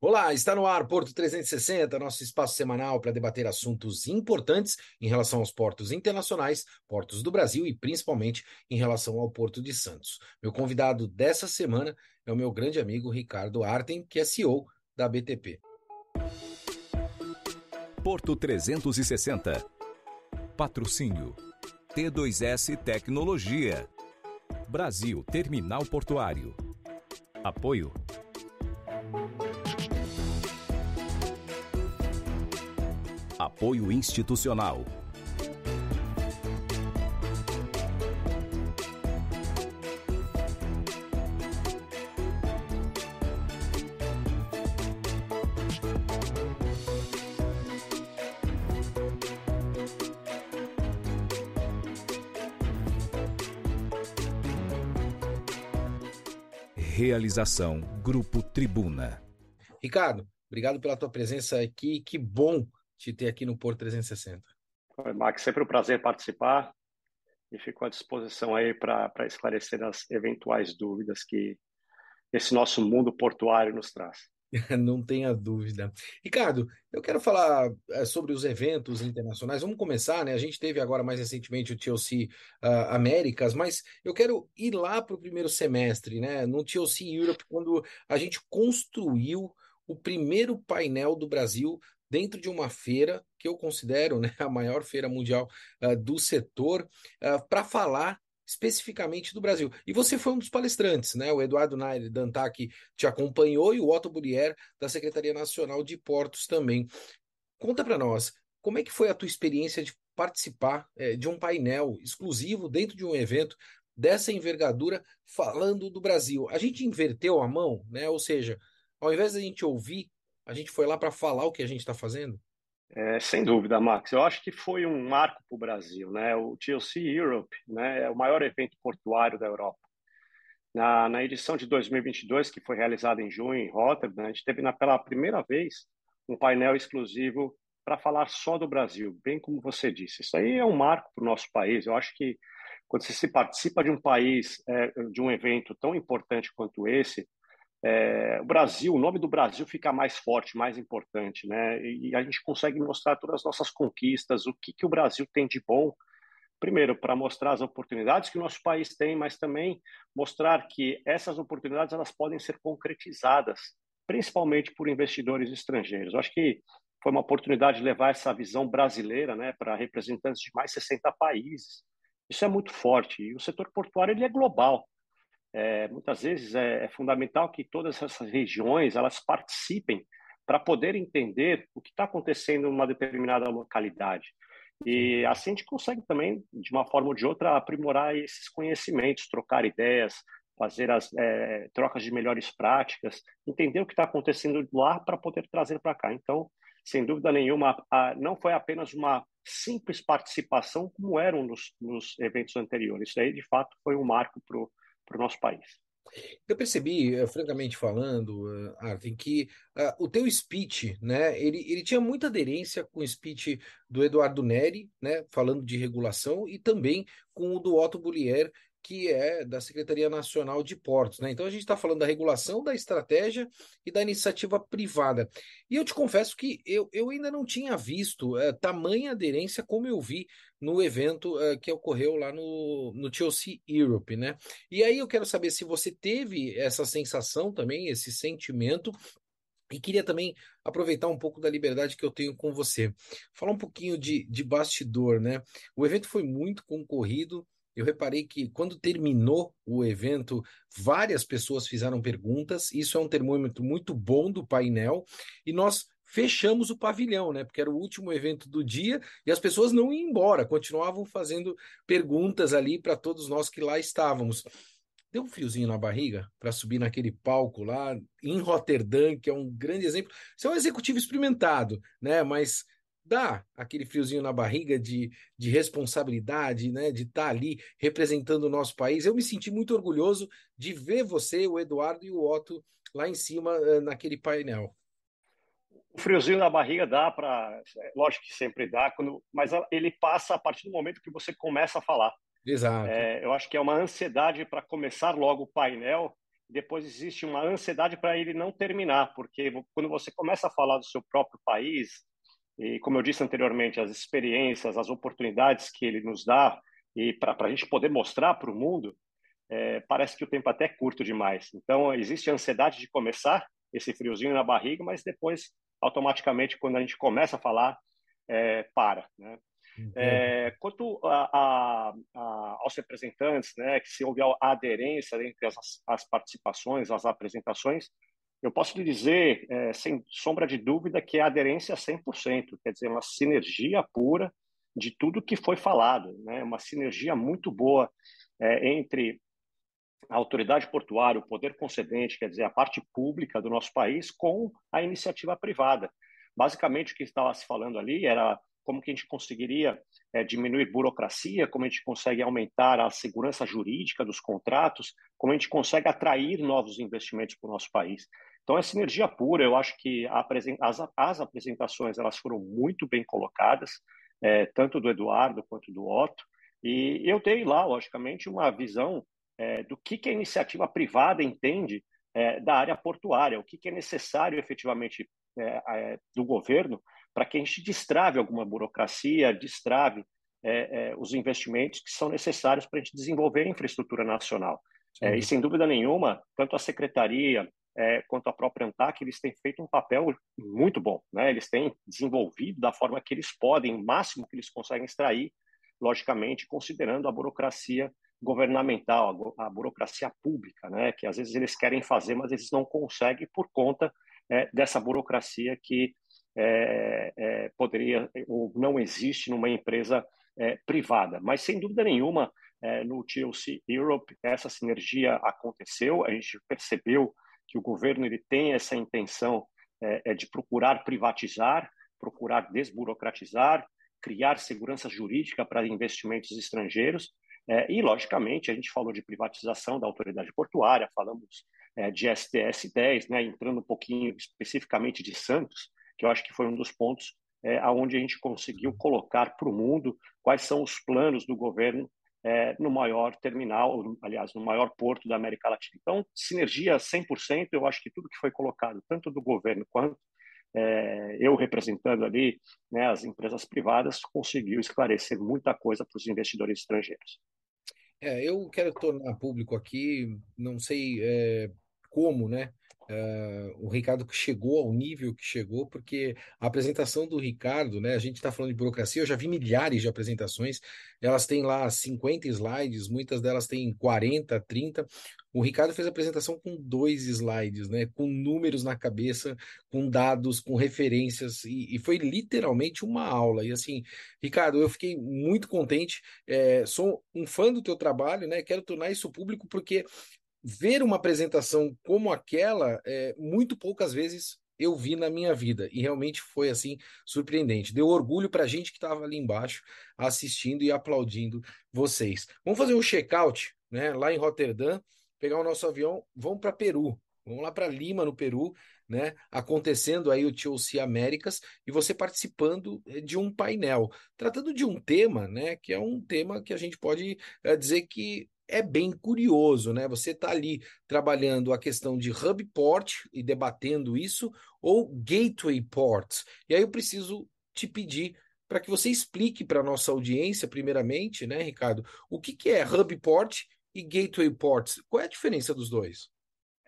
Olá, está no ar Porto 360, nosso espaço semanal para debater assuntos importantes em relação aos portos internacionais, portos do Brasil e principalmente em relação ao Porto de Santos. Meu convidado dessa semana é o meu grande amigo Ricardo Arten, que é CEO da BTP. Porto 360. Patrocínio T2S Tecnologia. Brasil Terminal Portuário. Apoio Apoio institucional. Realização Grupo Tribuna. Ricardo, obrigado pela tua presença aqui. Que bom te ter aqui no Porto 360. Oi, Max, sempre um prazer participar e fico à disposição aí para esclarecer as eventuais dúvidas que esse nosso mundo portuário nos traz. Não tenha dúvida. Ricardo, eu quero falar é, sobre os eventos internacionais. Vamos começar, né? A gente teve agora mais recentemente o TLC uh, Américas, mas eu quero ir lá para o primeiro semestre, né? No TLC Europe, quando a gente construiu o primeiro painel do Brasil dentro de uma feira que eu considero né, a maior feira mundial uh, do setor, uh, para falar especificamente do Brasil. E você foi um dos palestrantes, né? O Eduardo Nair Dantac te acompanhou e o Otto Burier, da Secretaria Nacional de Portos também. Conta para nós, como é que foi a tua experiência de participar é, de um painel exclusivo dentro de um evento dessa envergadura falando do Brasil? A gente inverteu a mão, né? Ou seja, ao invés da gente ouvir a gente foi lá para falar o que a gente está fazendo? É, sem dúvida, Max. Eu acho que foi um marco para o Brasil. Né? O TLC Europe né, é o maior evento portuário da Europa. Na, na edição de 2022, que foi realizada em junho em Rotterdam, a gente teve na, pela primeira vez um painel exclusivo para falar só do Brasil, bem como você disse. Isso aí é um marco para o nosso país. Eu acho que quando você se participa de um país, é, de um evento tão importante quanto esse, é, o Brasil, o nome do Brasil fica mais forte, mais importante, né? E a gente consegue mostrar todas as nossas conquistas, o que, que o Brasil tem de bom. Primeiro, para mostrar as oportunidades que o nosso país tem, mas também mostrar que essas oportunidades elas podem ser concretizadas, principalmente por investidores estrangeiros. Eu acho que foi uma oportunidade de levar essa visão brasileira, né, para representantes de mais 60 países. Isso é muito forte. E o setor portuário ele é global. É, muitas vezes é, é, fundamental que todas essas regiões elas participem para poder entender o que está acontecendo numa determinada localidade. E assim a gente consegue também, de uma forma ou de outra, aprimorar esses conhecimentos, trocar ideias, fazer as é, trocas de melhores práticas, entender o que está acontecendo lá para poder trazer para cá. Então, sem dúvida nenhuma, a, não foi apenas uma simples participação como eram nos, nos eventos anteriores. Isso aí, de fato, foi um marco para para o nosso país. Eu percebi, eh, francamente falando, uh, Arthur, que uh, o teu speech, né, ele, ele tinha muita aderência com o speech do Eduardo Neri, né, falando de regulação, e também com o do Otto Bullier, que é da Secretaria Nacional de Portos. Né? Então a gente está falando da regulação, da estratégia e da iniciativa privada. E eu te confesso que eu, eu ainda não tinha visto é, tamanha aderência como eu vi no evento é, que ocorreu lá no, no TLC Europe. Né? E aí eu quero saber se você teve essa sensação também, esse sentimento, e queria também aproveitar um pouco da liberdade que eu tenho com você. Falar um pouquinho de, de bastidor, né? O evento foi muito concorrido, eu reparei que quando terminou o evento, várias pessoas fizeram perguntas. Isso é um termômetro muito bom do painel. E nós fechamos o pavilhão, né? Porque era o último evento do dia e as pessoas não iam embora, continuavam fazendo perguntas ali para todos nós que lá estávamos. Deu um friozinho na barriga para subir naquele palco lá em Roterdã, que é um grande exemplo. Você é um executivo experimentado, né? Mas dá aquele friozinho na barriga de, de responsabilidade, né, de estar tá ali representando o nosso país. Eu me senti muito orgulhoso de ver você, o Eduardo e o Otto lá em cima uh, naquele painel. O friozinho na barriga dá para, é, lógico que sempre dá, quando, mas ele passa a partir do momento que você começa a falar. Exato. É, eu acho que é uma ansiedade para começar logo o painel depois existe uma ansiedade para ele não terminar, porque quando você começa a falar do seu próprio país, e como eu disse anteriormente, as experiências, as oportunidades que ele nos dá, e para a gente poder mostrar para o mundo, é, parece que o tempo até é curto demais. Então, existe a ansiedade de começar, esse friozinho na barriga, mas depois, automaticamente, quando a gente começa a falar, é, para. Né? É, quanto a, a, a, aos representantes, né, que se houve a aderência entre as, as participações, as apresentações, eu posso lhe dizer, é, sem sombra de dúvida, que é aderência 100%, quer dizer, uma sinergia pura de tudo que foi falado, né? uma sinergia muito boa é, entre a autoridade portuária, o poder concedente, quer dizer, a parte pública do nosso país, com a iniciativa privada. Basicamente, o que estava se falando ali era como que a gente conseguiria é, diminuir burocracia, como a gente consegue aumentar a segurança jurídica dos contratos, como a gente consegue atrair novos investimentos para o nosso país. Então, é sinergia pura. Eu acho que as, as apresentações elas foram muito bem colocadas, é, tanto do Eduardo quanto do Otto, e eu dei lá, logicamente, uma visão é, do que, que a iniciativa privada entende é, da área portuária, o que, que é necessário efetivamente é, é, do governo para que a gente destrave alguma burocracia, destrave é, os investimentos que são necessários para a gente desenvolver a infraestrutura nacional. E sem dúvida nenhuma, tanto a secretaria é, quanto a própria ANTAC, eles têm feito um papel muito bom. Né? Eles têm desenvolvido da forma que eles podem, o máximo que eles conseguem extrair, logicamente, considerando a burocracia governamental, a, a burocracia pública, né? que às vezes eles querem fazer, mas eles não conseguem por conta é, dessa burocracia que é, é, poderia ou não existe numa empresa é, privada. Mas, sem dúvida nenhuma, é, no TLC Europe, essa sinergia aconteceu, a gente percebeu que o governo ele tem essa intenção é, é, de procurar privatizar, procurar desburocratizar, criar segurança jurídica para investimentos estrangeiros, é, e, logicamente, a gente falou de privatização da autoridade portuária, falamos é, de STS 10, né, entrando um pouquinho especificamente de Santos, que eu acho que foi um dos pontos é, aonde a gente conseguiu colocar para o mundo quais são os planos do governo é, no maior terminal, aliás, no maior porto da América Latina. Então, sinergia 100%, eu acho que tudo que foi colocado, tanto do governo quanto é, eu representando ali né, as empresas privadas, conseguiu esclarecer muita coisa para os investidores estrangeiros. É, eu quero tornar público aqui, não sei é, como, né? Uh, o Ricardo chegou ao nível que chegou, porque a apresentação do Ricardo, né? A gente está falando de burocracia, eu já vi milhares de apresentações, elas têm lá 50 slides, muitas delas têm 40, 30. O Ricardo fez a apresentação com dois slides, né? Com números na cabeça, com dados, com referências, e, e foi literalmente uma aula. E assim, Ricardo, eu fiquei muito contente. É, sou um fã do teu trabalho, né? Quero tornar isso público porque ver uma apresentação como aquela, é, muito poucas vezes eu vi na minha vida e realmente foi assim surpreendente. Deu orgulho para a gente que estava ali embaixo assistindo e aplaudindo vocês. Vamos fazer um check-out, né? Lá em Roterdã, pegar o nosso avião, vamos para Peru. Vamos lá para Lima, no Peru, né? Acontecendo aí o TOC Américas e você participando eh, de um painel, tratando de um tema, né? Que é um tema que a gente pode é, dizer que é bem curioso, né? Você está ali trabalhando a questão de hub port e debatendo isso, ou gateway ports. E aí eu preciso te pedir para que você explique para a nossa audiência, primeiramente, né, Ricardo, o que, que é hub port e gateway ports? Qual é a diferença dos dois?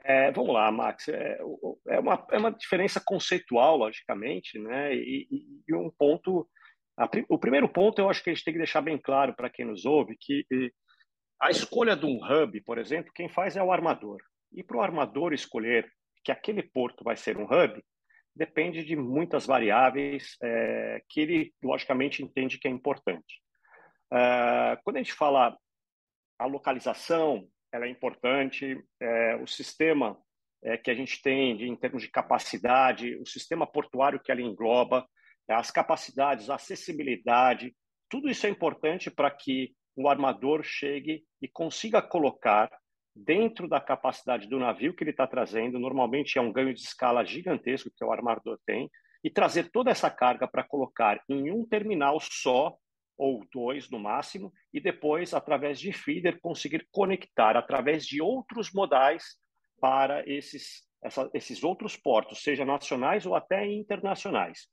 É, vamos lá, Max. É, é, uma, é uma diferença conceitual, logicamente, né? E, e, e um ponto. A, o primeiro ponto eu acho que a gente tem que deixar bem claro para quem nos ouve que a escolha de um hub, por exemplo, quem faz é o armador. E para o armador escolher que aquele porto vai ser um hub, depende de muitas variáveis é, que ele, logicamente, entende que é importante. É, quando a gente fala a localização, ela é importante, é, o sistema é, que a gente tem de, em termos de capacidade, o sistema portuário que ela engloba, as capacidades, a acessibilidade, tudo isso é importante para que o armador chegue e consiga colocar dentro da capacidade do navio que ele está trazendo, normalmente é um ganho de escala gigantesco que o armador tem, e trazer toda essa carga para colocar em um terminal só, ou dois no máximo, e depois, através de feeder, conseguir conectar através de outros modais para esses, essa, esses outros portos, seja nacionais ou até internacionais.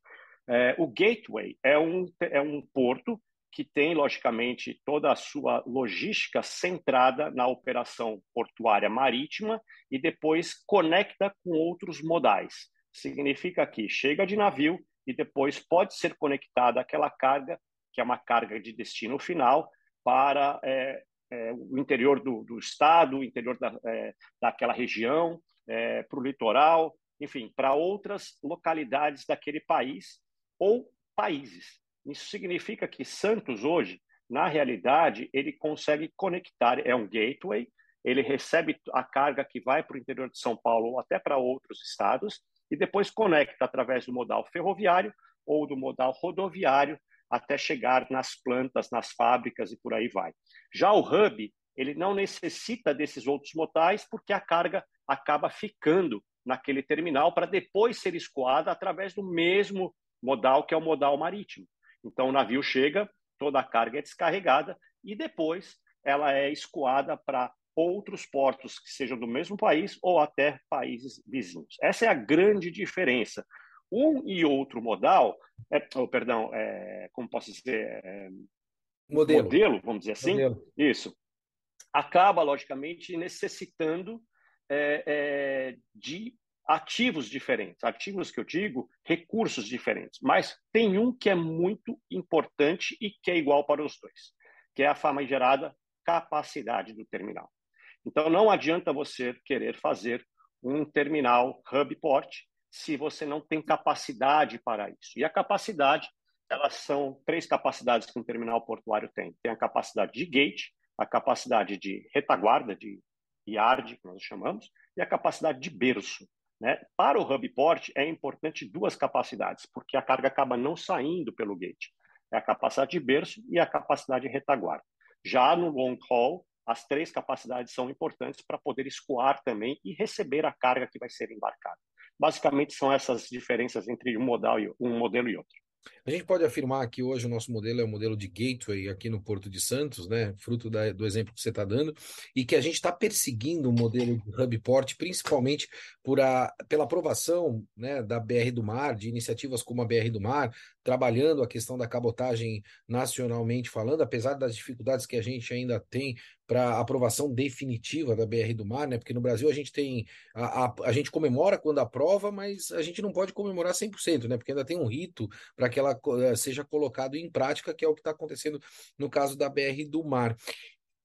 É, o Gateway é um, é um porto que tem, logicamente, toda a sua logística centrada na operação portuária marítima e depois conecta com outros modais. Significa que chega de navio e depois pode ser conectada aquela carga, que é uma carga de destino final, para é, é, o interior do, do, estado, o interior da, é, daquela região, é, para o litoral, enfim, para outras localidades daquele país ou países. Isso significa que Santos hoje, na realidade, ele consegue conectar, é um gateway, ele recebe a carga que vai para o interior de São Paulo ou até para outros estados e depois conecta através do modal ferroviário ou do modal rodoviário até chegar nas plantas, nas fábricas e por aí vai. Já o hub, ele não necessita desses outros modais porque a carga acaba ficando naquele terminal para depois ser escoada através do mesmo modal que é o modal marítimo. Então o navio chega, toda a carga é descarregada e depois ela é escoada para outros portos que sejam do mesmo país ou até países vizinhos. Essa é a grande diferença. Um e outro modal, é, oh, perdão, é, como posso dizer, é, modelo. modelo, vamos dizer assim, modelo. isso, acaba logicamente necessitando é, é, de ativos diferentes. Ativos que eu digo, recursos diferentes. Mas tem um que é muito importante e que é igual para os dois, que é a famigerada capacidade do terminal. Então, não adianta você querer fazer um terminal hub port se você não tem capacidade para isso. E a capacidade, elas são três capacidades que um terminal portuário tem. Tem a capacidade de gate, a capacidade de retaguarda, de yard, que nós chamamos, e a capacidade de berço. Né? Para o hub port é importante duas capacidades, porque a carga acaba não saindo pelo gate. É a capacidade de berço e a capacidade de retaguarda. Já no long haul, as três capacidades são importantes para poder escoar também e receber a carga que vai ser embarcada. Basicamente são essas diferenças entre um modal e um modelo e outro. A gente pode afirmar que hoje o nosso modelo é o modelo de gateway aqui no Porto de Santos, né? Fruto da, do exemplo que você está dando, e que a gente está perseguindo o um modelo de hub port, principalmente por a, pela aprovação né, da BR do Mar, de iniciativas como a BR do Mar, trabalhando a questão da cabotagem nacionalmente falando, apesar das dificuldades que a gente ainda tem para aprovação definitiva da BR do Mar, né? Porque no Brasil a gente tem a, a, a, gente comemora quando aprova, mas a gente não pode comemorar 100%, né? Porque ainda tem um rito para que ela eh, seja colocado em prática, que é o que está acontecendo no caso da BR do Mar.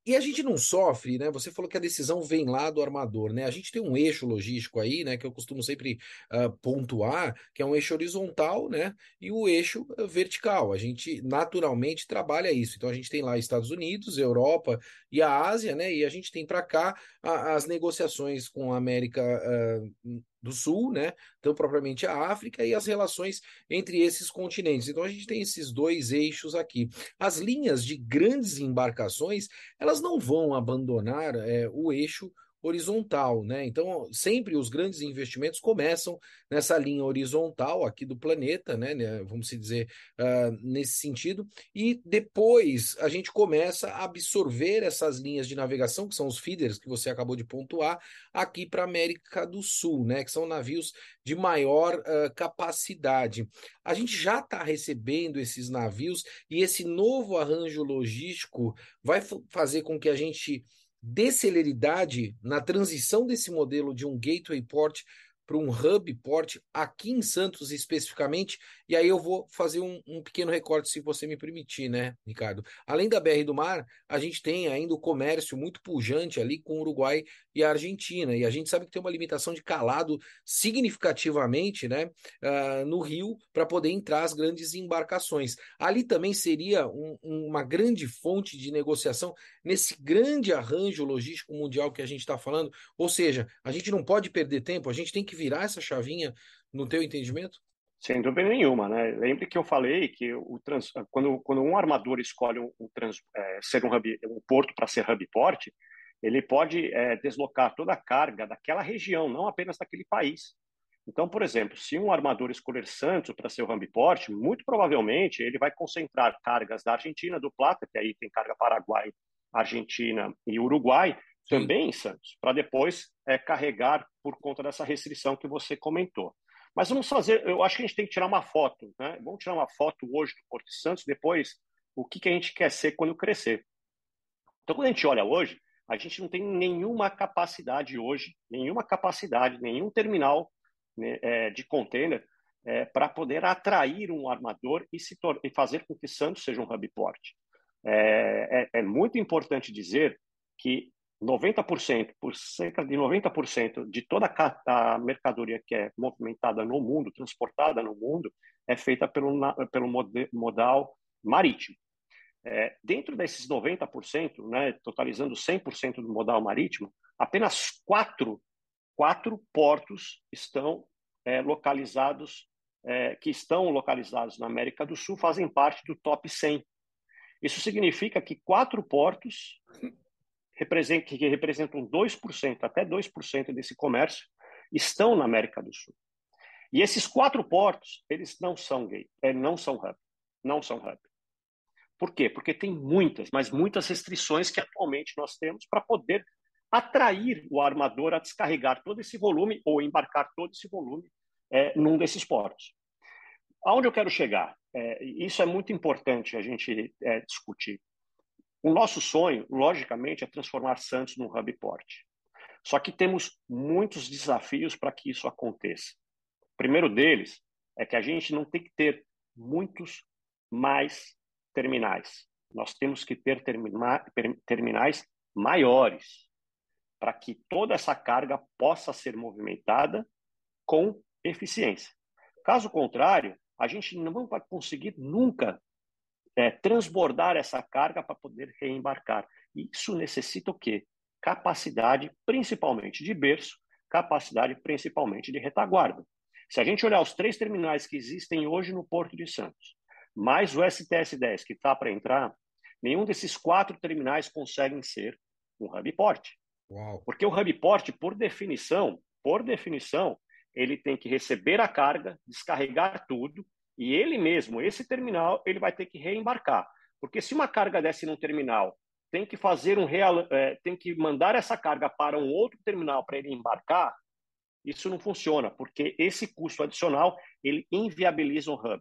E a gente não sofre, né? Você falou que a decisão vem lá do armador, né? A gente tem um eixo logístico aí, né? Que eu costumo sempre uh, pontuar, que é um eixo horizontal, né? E o eixo uh, vertical. A gente naturalmente trabalha isso. Então a gente tem lá Estados Unidos, Europa e a Ásia, né? E a gente tem para cá a, as negociações com a América uh, do Sul, né? Então, propriamente a África e as relações entre esses continentes. Então, a gente tem esses dois eixos aqui. As linhas de grandes embarcações, elas não vão abandonar é, o eixo horizontal, né? Então, sempre os grandes investimentos começam nessa linha horizontal aqui do planeta, né? né vamos dizer uh, nesse sentido, e depois a gente começa a absorver essas linhas de navegação, que são os feeders que você acabou de pontuar, aqui para a América do Sul, né? Que são navios de maior uh, capacidade. A gente já está recebendo esses navios e esse novo arranjo logístico vai fazer com que a gente de celeridade na transição desse modelo de um gateway port para um hub port aqui em Santos especificamente, e aí eu vou fazer um, um, pequeno recorte, se você me permitir, né, Ricardo? Além da BR do Mar, a gente tem ainda o comércio muito pujante ali com o Uruguai e a Argentina, e a gente sabe que tem uma limitação de calado significativamente, né, uh, no rio para poder entrar as grandes embarcações. Ali também seria um, uma grande fonte de negociação nesse grande arranjo logístico mundial que a gente está falando, ou seja, a gente não pode perder tempo, a gente tem que virar essa chavinha no teu entendimento? Sem dúvida nenhuma, né? Lembre que eu falei que o trans, quando, quando um armador escolhe um, um trans, é, ser um, hub, um porto para ser hub port, ele pode é, deslocar toda a carga daquela região, não apenas daquele país. Então, por exemplo, se um armador escolher Santos para ser o hub port, muito provavelmente ele vai concentrar cargas da Argentina, do Plata, que aí tem carga Paraguai, Argentina e Uruguai, também em Santos, para depois é, carregar por conta dessa restrição que você comentou. Mas vamos fazer, eu acho que a gente tem que tirar uma foto, né? Vamos tirar uma foto hoje do Porto Santos, depois o que, que a gente quer ser quando crescer. Então, quando a gente olha hoje, a gente não tem nenhuma capacidade hoje, nenhuma capacidade, nenhum terminal né, é, de container é, para poder atrair um armador e, se e fazer com que Santos seja um hub port. É, é, é muito importante dizer que 90%, por cerca de 90% de toda a mercadoria que é movimentada no mundo, transportada no mundo, é feita pelo, pelo modal marítimo. É, dentro desses 90%, né, totalizando 100% do modal marítimo, apenas quatro, quatro portos estão é, localizados, é, que estão localizados na América do Sul, fazem parte do top 100. Isso significa que quatro portos que representam 2%, até 2% desse comércio, estão na América do Sul. E esses quatro portos, eles não são gay, é, não são hub, não são hub. Por quê? Porque tem muitas, mas muitas restrições que atualmente nós temos para poder atrair o armador a descarregar todo esse volume ou embarcar todo esse volume é, num desses portos. Aonde eu quero chegar? É, isso é muito importante a gente é, discutir. O nosso sonho, logicamente, é transformar Santos num hub port. Só que temos muitos desafios para que isso aconteça. O primeiro deles é que a gente não tem que ter muitos mais terminais. Nós temos que ter termina, terminais maiores para que toda essa carga possa ser movimentada com eficiência. Caso contrário, a gente não vai conseguir nunca é, transbordar essa carga para poder reembarcar. Isso necessita o quê? Capacidade, principalmente de berço, capacidade, principalmente de retaguarda. Se a gente olhar os três terminais que existem hoje no Porto de Santos, mais o STS-10 que está para entrar, nenhum desses quatro terminais conseguem ser um hub port. Uau. Porque o hub port, por definição, por definição, ele tem que receber a carga, descarregar tudo, e ele mesmo, esse terminal, ele vai ter que reembarcar. Porque se uma carga desce num terminal, tem que fazer um real, é, tem que mandar essa carga para um outro terminal para ele embarcar, isso não funciona, porque esse custo adicional ele inviabiliza o hub.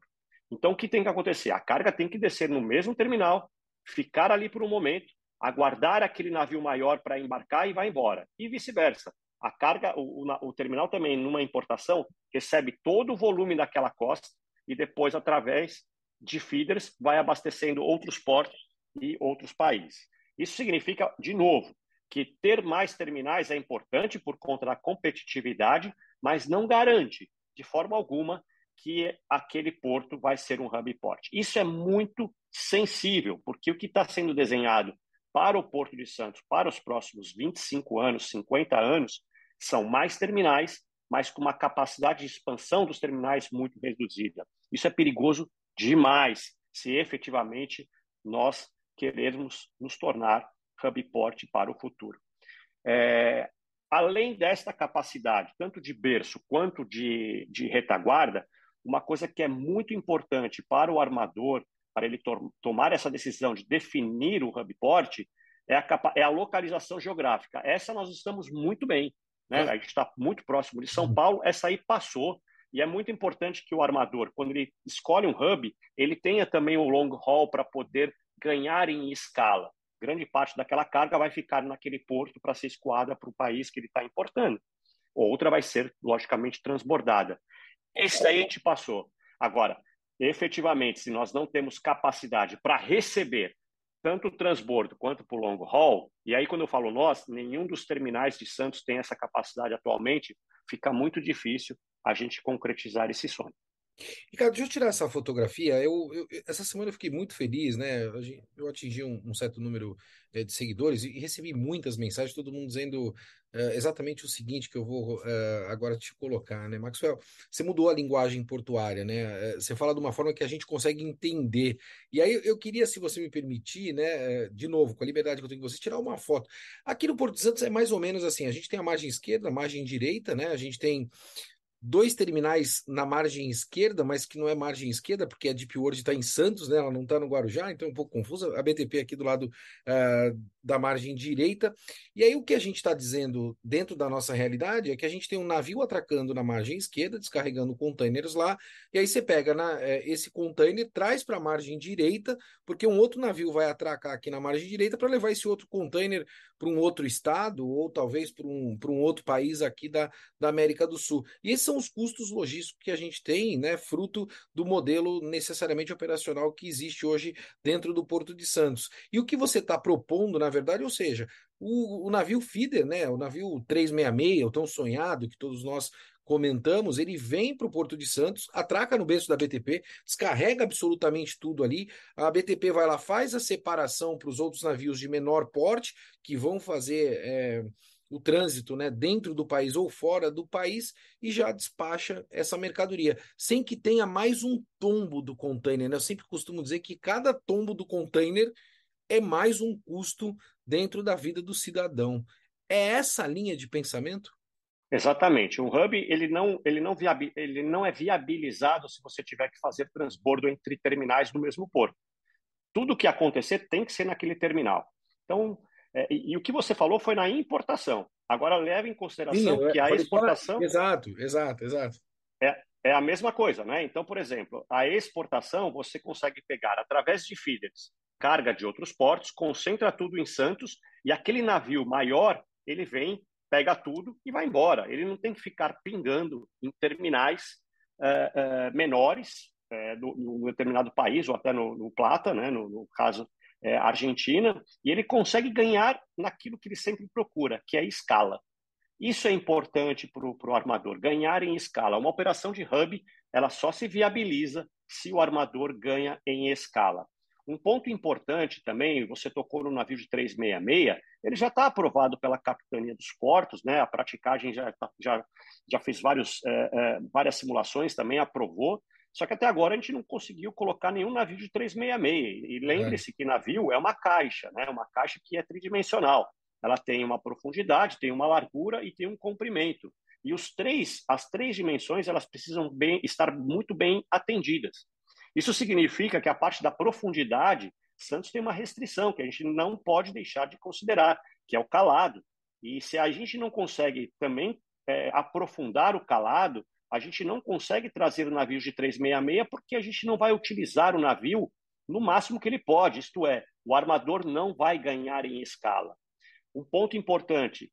Então, o que tem que acontecer? A carga tem que descer no mesmo terminal, ficar ali por um momento, aguardar aquele navio maior para embarcar e vai embora. E vice-versa. A carga, o, o, o, terminal também, numa importação, recebe todo o volume daquela costa e depois, através de feeders, vai abastecendo outros portos e outros países. Isso significa, de novo, que ter mais terminais é importante por conta da competitividade, mas não garante, de forma alguma, que aquele porto vai ser um hub port. Isso é muito sensível, porque o que está sendo desenhado para o Porto de Santos para os próximos 25 anos, 50 anos, são mais terminais, mas com uma capacidade de expansão dos terminais muito reduzida. Isso é perigoso demais se efetivamente nós querermos nos tornar hub port para o futuro. É, além desta capacidade, tanto de berço quanto de, de retaguarda, uma coisa que é muito importante para o armador, para ele to tomar essa decisão de definir o hub port, é a, é a localização geográfica. Essa nós estamos muito bem. Né? A gente está muito próximo de São uhum. Paulo, essa aí passou. E é muito importante que o armador, quando ele escolhe um hub, ele tenha também o long haul para poder ganhar em escala. Grande parte daquela carga vai ficar naquele porto para ser escoada para o país que ele está importando. Outra vai ser, logicamente, transbordada. Esse daí a gente passou. Agora, efetivamente, se nós não temos capacidade para receber tanto o transbordo quanto para o long haul, e aí quando eu falo nós, nenhum dos terminais de Santos tem essa capacidade atualmente, fica muito difícil a gente concretizar esse sonho. Ricardo, deixa eu tirar essa fotografia. Eu, eu, essa semana eu fiquei muito feliz, né? Eu atingi um, um certo número é, de seguidores e, recebi muitas mensagens, todo mundo dizendo é, exatamente o seguinte que eu vou é, agora te colocar, né? Maxwell, você mudou a linguagem portuária, né? você fala de uma forma que a gente consegue entender. E aí eu queria, se você me permitir, né? de novo, com a liberdade que eu tenho com você, tirar uma foto. Aqui no Porto Santos é mais ou menos assim: a gente tem a margem esquerda, a margem direita, né? A gente tem dois terminais na margem esquerda, mas que não é margem esquerda, porque a Deep World está em Santos, né? Ela não está no Guarujá, então é um pouco confusa. A BTP aqui do lado uh, da margem direita. E aí o que a gente está dizendo dentro da nossa realidade é que a gente tem um navio atracando na margem esquerda, descarregando containers lá, e aí você pega na, é, esse container, traz para a margem direita, porque um outro navio vai atracar aqui na margem direita para levar esse outro container para um outro estado ou talvez para um, um outro país aqui da, da América do Sul. E esses são os custos logísticos que a gente tem, né, fruto do modelo necessariamente operacional que existe hoje dentro do Porto de Santos. E o que você está propondo, na verdade, ou seja, o, o, navio feeder, né, o navio 366, o tão sonhado que todos nós comentamos, ele vem para o Porto de Santos, atraca no berço da BTP, descarrega absolutamente tudo ali. A BTP vai lá, faz a separação para os outros navios de menor porte, que vão fazer é, o trânsito né, dentro do país ou fora do país, e já despacha essa mercadoria, sem que tenha mais um tombo do container. Né? Eu sempre costumo dizer que cada tombo do container é mais um custo dentro da vida do cidadão. É essa linha de pensamento? Exatamente. Um hub ele não, ele, não viabi, ele não é viabilizado se você tiver que fazer transbordo entre terminais no mesmo porto. Tudo que acontecer tem que ser naquele terminal. Então, é, e, e, o que você falou foi na importação. Agora leve em consideração Sim, que a exportação. Falar... Exato, exato, exato. É, é a mesma coisa, né? Então, por exemplo, a exportação você consegue pegar através de feeders carga de outros portos, concentra tudo em Santos e aquele navio maior ele vem pega tudo e vai embora. Ele não tem que ficar pingando em terminais uh, uh, menores uh, no determinado país, ou até no, no Plata, né, no, no caso Argentina, e ele consegue ganhar naquilo que ele sempre procura, que é escala. Isso é importante para o armador, ganhar em escala. Uma operação de hub ela só se viabiliza se o armador ganha em escala. Um ponto importante também, você tocou no navio de 366, ele já está aprovado pela Capitania dos Portos, né? a praticagem já, tá, já, já fez vários, é, é, várias simulações, também aprovou, só que até agora a gente não conseguiu colocar nenhum navio de 366. E lembre-se que navio é uma caixa, né? uma caixa que é tridimensional. Ela tem uma profundidade, tem uma largura e tem um comprimento. E os três, as três dimensões, elas precisam bem, estar muito bem atendidas. Isso significa que a parte da profundidade, Santos tem uma restrição que a gente não pode deixar de considerar, que é o calado. E se a gente não consegue também é, aprofundar o calado, a gente não consegue trazer navios de 366 porque a gente não vai utilizar o navio no máximo que ele pode, isto é, o armador não vai ganhar em escala. Um ponto importante: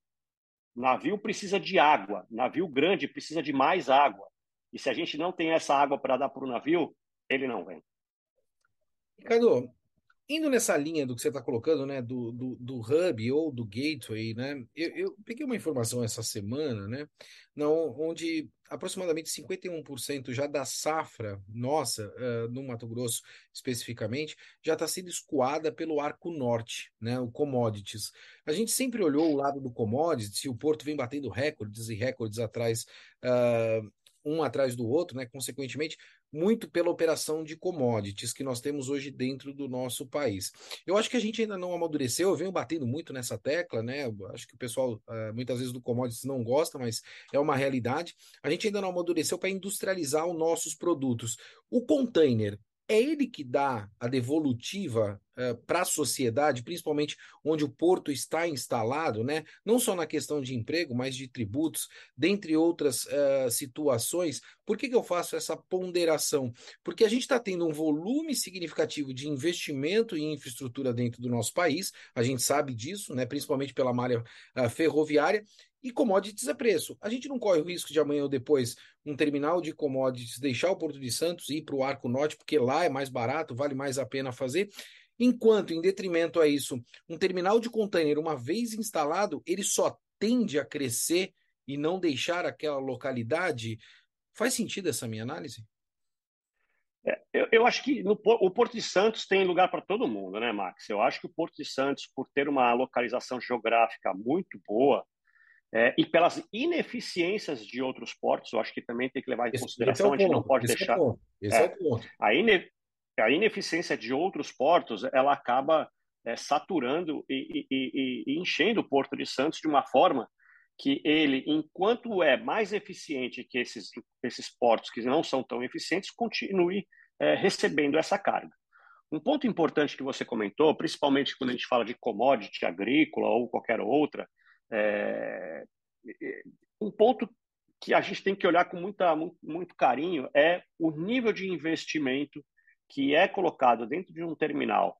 navio precisa de água, navio grande precisa de mais água. E se a gente não tem essa água para dar para o navio, ele não vem. Ricardo, indo nessa linha do que você está colocando, né, do, do, do, hub ou do gateway, né, eu, eu, peguei uma informação essa semana, né, onde aproximadamente 51% já da safra nossa, uh, no Mato Grosso especificamente, já está sendo escoada pelo arco norte, né, o commodities. A gente sempre olhou o lado do commodities, e o Porto vem batendo recordes e recordes atrás, uh, um atrás do outro, né, consequentemente, muito pela operação de commodities que nós temos hoje dentro do nosso país. Eu acho que a gente ainda não amadureceu, eu venho batendo muito nessa tecla, né? Eu acho que o pessoal uh, muitas vezes do commodities não gosta, mas é uma realidade. A gente ainda não amadureceu para industrializar os nossos produtos. O container, é ele que dá a devolutiva uh, para a sociedade, principalmente onde o porto está instalado, né? não só na questão de emprego, mas de tributos, dentre outras uh, situações. Por que, que eu faço essa ponderação? Porque a gente está tendo um volume significativo de investimento em infraestrutura dentro do nosso país, a gente sabe disso, né? principalmente pela malha uh, ferroviária, e commodities é preço. A gente não corre o risco de amanhã ou depois um terminal de commodities deixar o Porto de Santos e ir para o Arco Norte, porque lá é mais barato, vale mais a pena fazer. Enquanto, em detrimento a isso, um terminal de container, uma vez instalado, ele só tende a crescer e não deixar aquela localidade. Faz sentido essa minha análise? É, eu, eu, acho que no, o Porto de Santos tem lugar para todo mundo, né, Max? Eu acho que o Porto de Santos, por ter uma localização geográfica muito boa, é, e pelas ineficiências de outros portos, eu acho que também tem que levar em esse, consideração, esse é a gente ponto, não pode esse deixar. É é, é. A, ine, a, ineficiência de outros portos, ela acaba é, saturando e, e, e, enchendo o Porto de Santos de uma forma que ele, enquanto é mais eficiente que esses, esses portos que não são tão eficientes, continue é, recebendo essa carga. Um ponto importante que você comentou, principalmente quando a gente fala de commodity agrícola ou qualquer outra, é... um ponto que a gente tem que olhar com muita, muito, muito carinho é o nível de investimento que é colocado dentro de um terminal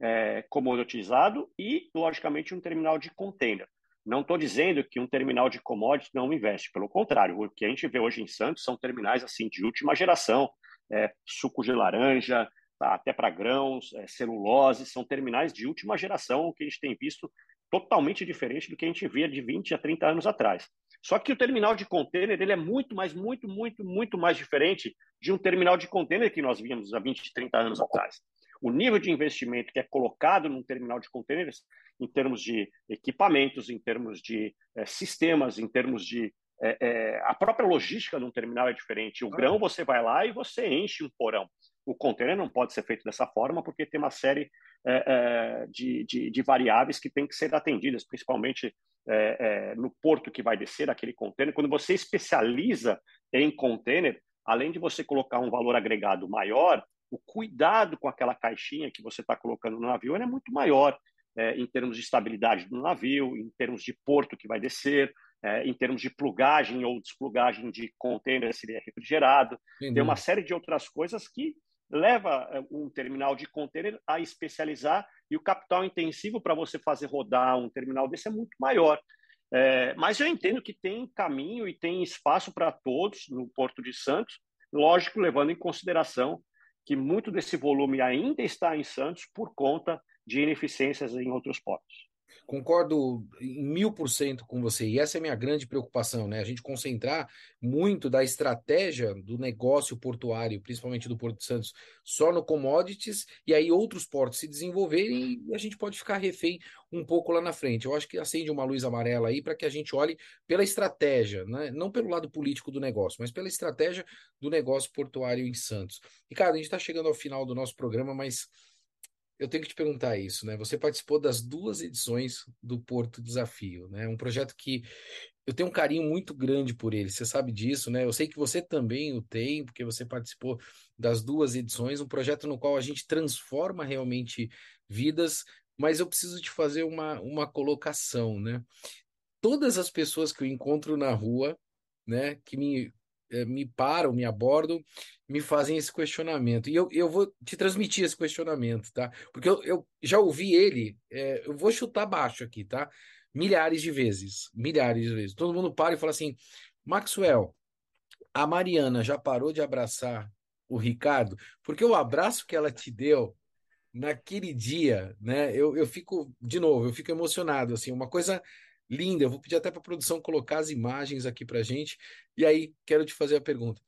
é, comoditizado e, logicamente, um terminal de container. Não estou dizendo que um terminal de commodities não investe, pelo contrário, o que a gente vê hoje em Santos são terminais assim de última geração, é, suco de laranja, tá, até para grãos, é, celulose, são terminais de última geração que a gente tem visto totalmente diferente do que a gente via de 20 a 30 anos atrás. Só que o terminal de container ele é muito mais, muito, muito, muito mais diferente de um terminal de container que nós víamos há 20, 30 anos atrás. O nível de investimento que é colocado num terminal de containers, em termos de equipamentos, em termos de é, sistemas, em termos de. É, é, a própria logística de um terminal é diferente. O grão você vai lá e você enche um porão. O container não pode ser feito dessa forma, porque tem uma série é, é, de, de, de, variáveis que têm que ser atendidas, principalmente é, no porto que vai descer aquele container. Quando você especializa em container, além de você colocar um valor agregado maior, o cuidado com aquela caixinha que você está colocando no navio é muito maior é, em termos de estabilidade do navio, em termos de porto que vai descer, é, em termos de plugagem ou desplugagem de container se ele é refrigerado. Entendi. Tem uma série de outras coisas que leva é, um terminal de container a especializar e o capital intensivo para você fazer rodar um terminal desse é muito maior. É, mas eu entendo que tem caminho e tem espaço para todos no Porto de Santos, lógico, levando em consideração que muito desse volume ainda está em Santos por conta de ineficiências em outros portos. Concordo em mil por cento com você, e essa é a minha grande preocupação, né? A gente concentrar muito da estratégia do negócio portuário, principalmente do Porto Santos, só no commodities, e aí outros portos se desenvolverem e a gente pode ficar refém um pouco lá na frente. Eu acho que acende uma luz amarela aí para que a gente olhe pela estratégia, né? não pelo lado político do negócio, mas pela estratégia do negócio portuário em Santos. E, cara, a gente está chegando ao final do nosso programa, mas eu tenho que te perguntar isso, né? Você participou das duas edições do Porto Desafio, né? Um projeto que eu tenho um carinho muito grande por ele, você sabe disso, né? Eu sei que você também o tem, porque você participou das duas edições, um projeto no qual a gente transforma realmente vidas, mas eu preciso te fazer uma, uma colocação, né? Todas as pessoas que eu encontro na rua, né, que me me param, me abordam, me fazem esse questionamento. E eu, eu vou te transmitir esse questionamento, tá? Porque eu, eu já ouvi ele, é, eu vou chutar baixo aqui, tá? Milhares de vezes, milhares de vezes. Todo mundo para e fala assim: Maxwell, a Mariana já parou de abraçar o Ricardo? Porque o abraço que ela te deu naquele dia, né? Eu, eu fico, de novo, eu fico emocionado, assim, uma coisa linda. Eu vou pedir até para a produção colocar as imagens aqui para gente. E aí, quero te fazer a pergunta.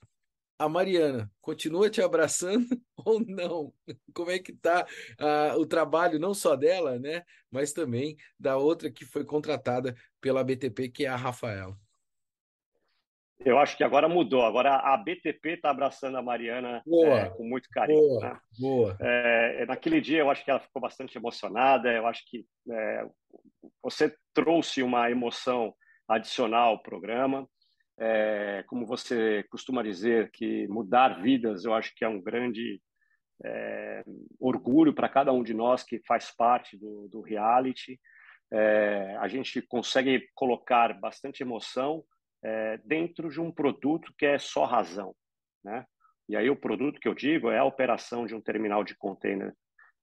A Mariana continua te abraçando ou não? Como é que está uh, o trabalho não só dela, né, mas também da outra que foi contratada pela BTP, que é a Rafaela? Eu acho que agora mudou. Agora a BTP está abraçando a Mariana é, com muito carinho. Boa, né? boa. É, naquele dia eu acho que ela ficou bastante emocionada. Eu acho que é, você trouxe uma emoção adicional ao programa. É, como você costuma dizer, que mudar vidas, eu acho que é um grande é, orgulho para cada um de nós que faz parte do, do reality. É, a gente consegue colocar bastante emoção é, dentro de um produto que é só razão, né? E aí o produto que eu digo é a operação de um terminal de container.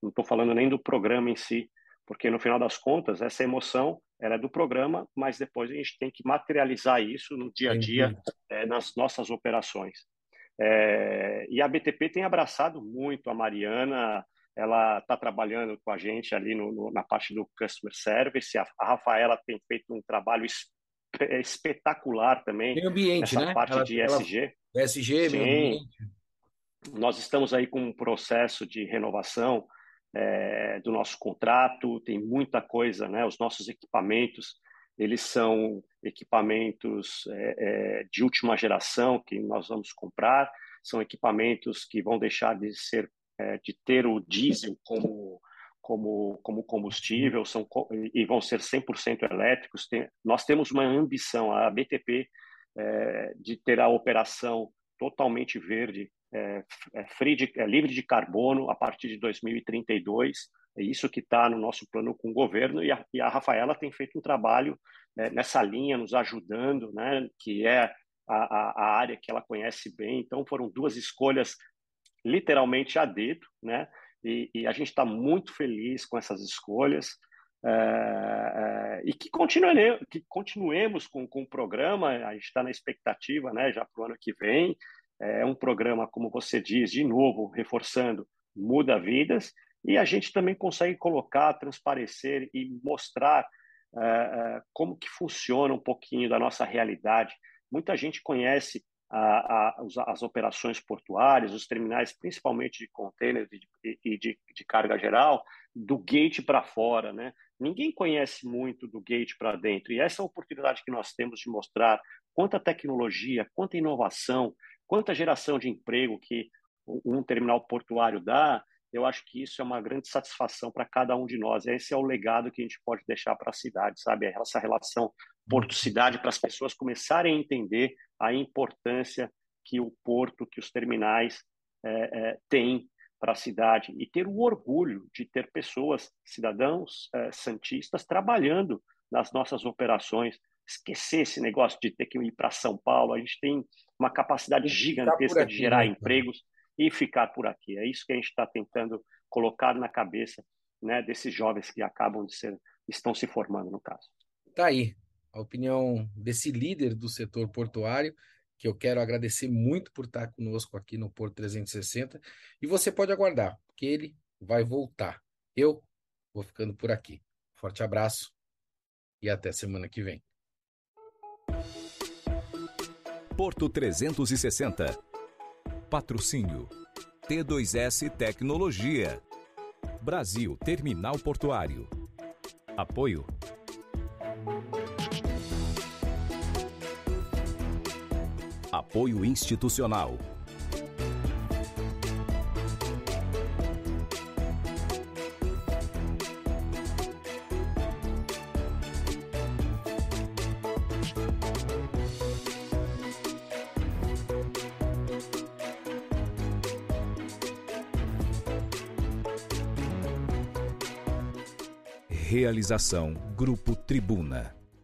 Não estou falando nem do programa em si, porque no final das contas essa emoção era é do programa, mas depois a gente tem que materializar isso no dia a dia é, nas nossas operações. É, e a BTP tem abraçado muito a Mariana, ela está trabalhando com a gente ali no, no, na parte do customer service. A, a Rafaela tem feito um trabalho é espetacular também. Meio ambiente, nessa né? parte ela, de SG. Ela, SG, Sim. meio ambiente. Nós estamos aí com um processo de renovação é, do nosso contrato, tem muita coisa, né? Os nossos equipamentos, eles são equipamentos é, é, de última geração que nós vamos comprar, são equipamentos que vão deixar de ser, é, de ter o diesel como como, como combustível são, e vão ser 100% elétricos. Tem, nós temos uma ambição, a BTP, é, de ter a operação totalmente verde, é, é, de, é, livre de carbono a partir de 2032. É isso que está no nosso plano com o governo e a, e a Rafaela tem feito um trabalho né, nessa linha, nos ajudando, né, que é a, a, área que ela conhece bem. Então, foram duas escolhas literalmente a dedo, né? E, e a gente está muito feliz com essas escolhas. É, é, e que, continue, que continuemos com, com o programa, a gente está na expectativa né, já para o ano que vem. É um programa, como você diz, de novo, reforçando, muda vidas, e a gente também consegue colocar, transparecer e mostrar é, é, como que funciona um pouquinho da nossa realidade. Muita gente conhece a, a, as operações portuárias, os terminais, principalmente de container e de, de, de carga geral, do gate para fora, né? Ninguém conhece muito do gate para dentro e essa é oportunidade que nós temos de mostrar quanta tecnologia, quanta inovação, quanta geração de emprego que um terminal portuário dá. Eu acho que isso é uma grande satisfação para cada um de nós. Esse é o legado que a gente pode deixar para a cidade, sabe? Essa relação porto-cidade para as pessoas começarem a entender a importância que o porto, que os terminais é, é, têm para a cidade e ter o orgulho de ter pessoas, cidadãos é, santistas, trabalhando nas nossas operações. Esquecer esse negócio de ter que ir para São Paulo. A gente tem uma capacidade gigantesca aqui, de gerar né? empregos e ficar por aqui. É isso que a gente está tentando colocar na cabeça né, desses jovens que acabam de ser, estão se formando no caso. Tá aí a opinião desse líder do setor portuário, que eu quero agradecer muito por estar conosco aqui no Porto 360. E você pode aguardar, porque ele vai voltar. Eu vou ficando por aqui. Forte abraço e até semana que vem. Porto 360. Patrocínio. T2S Tecnologia. Brasil Terminal Portuário. Apoio Apoio institucional. Realização Grupo Tribuna.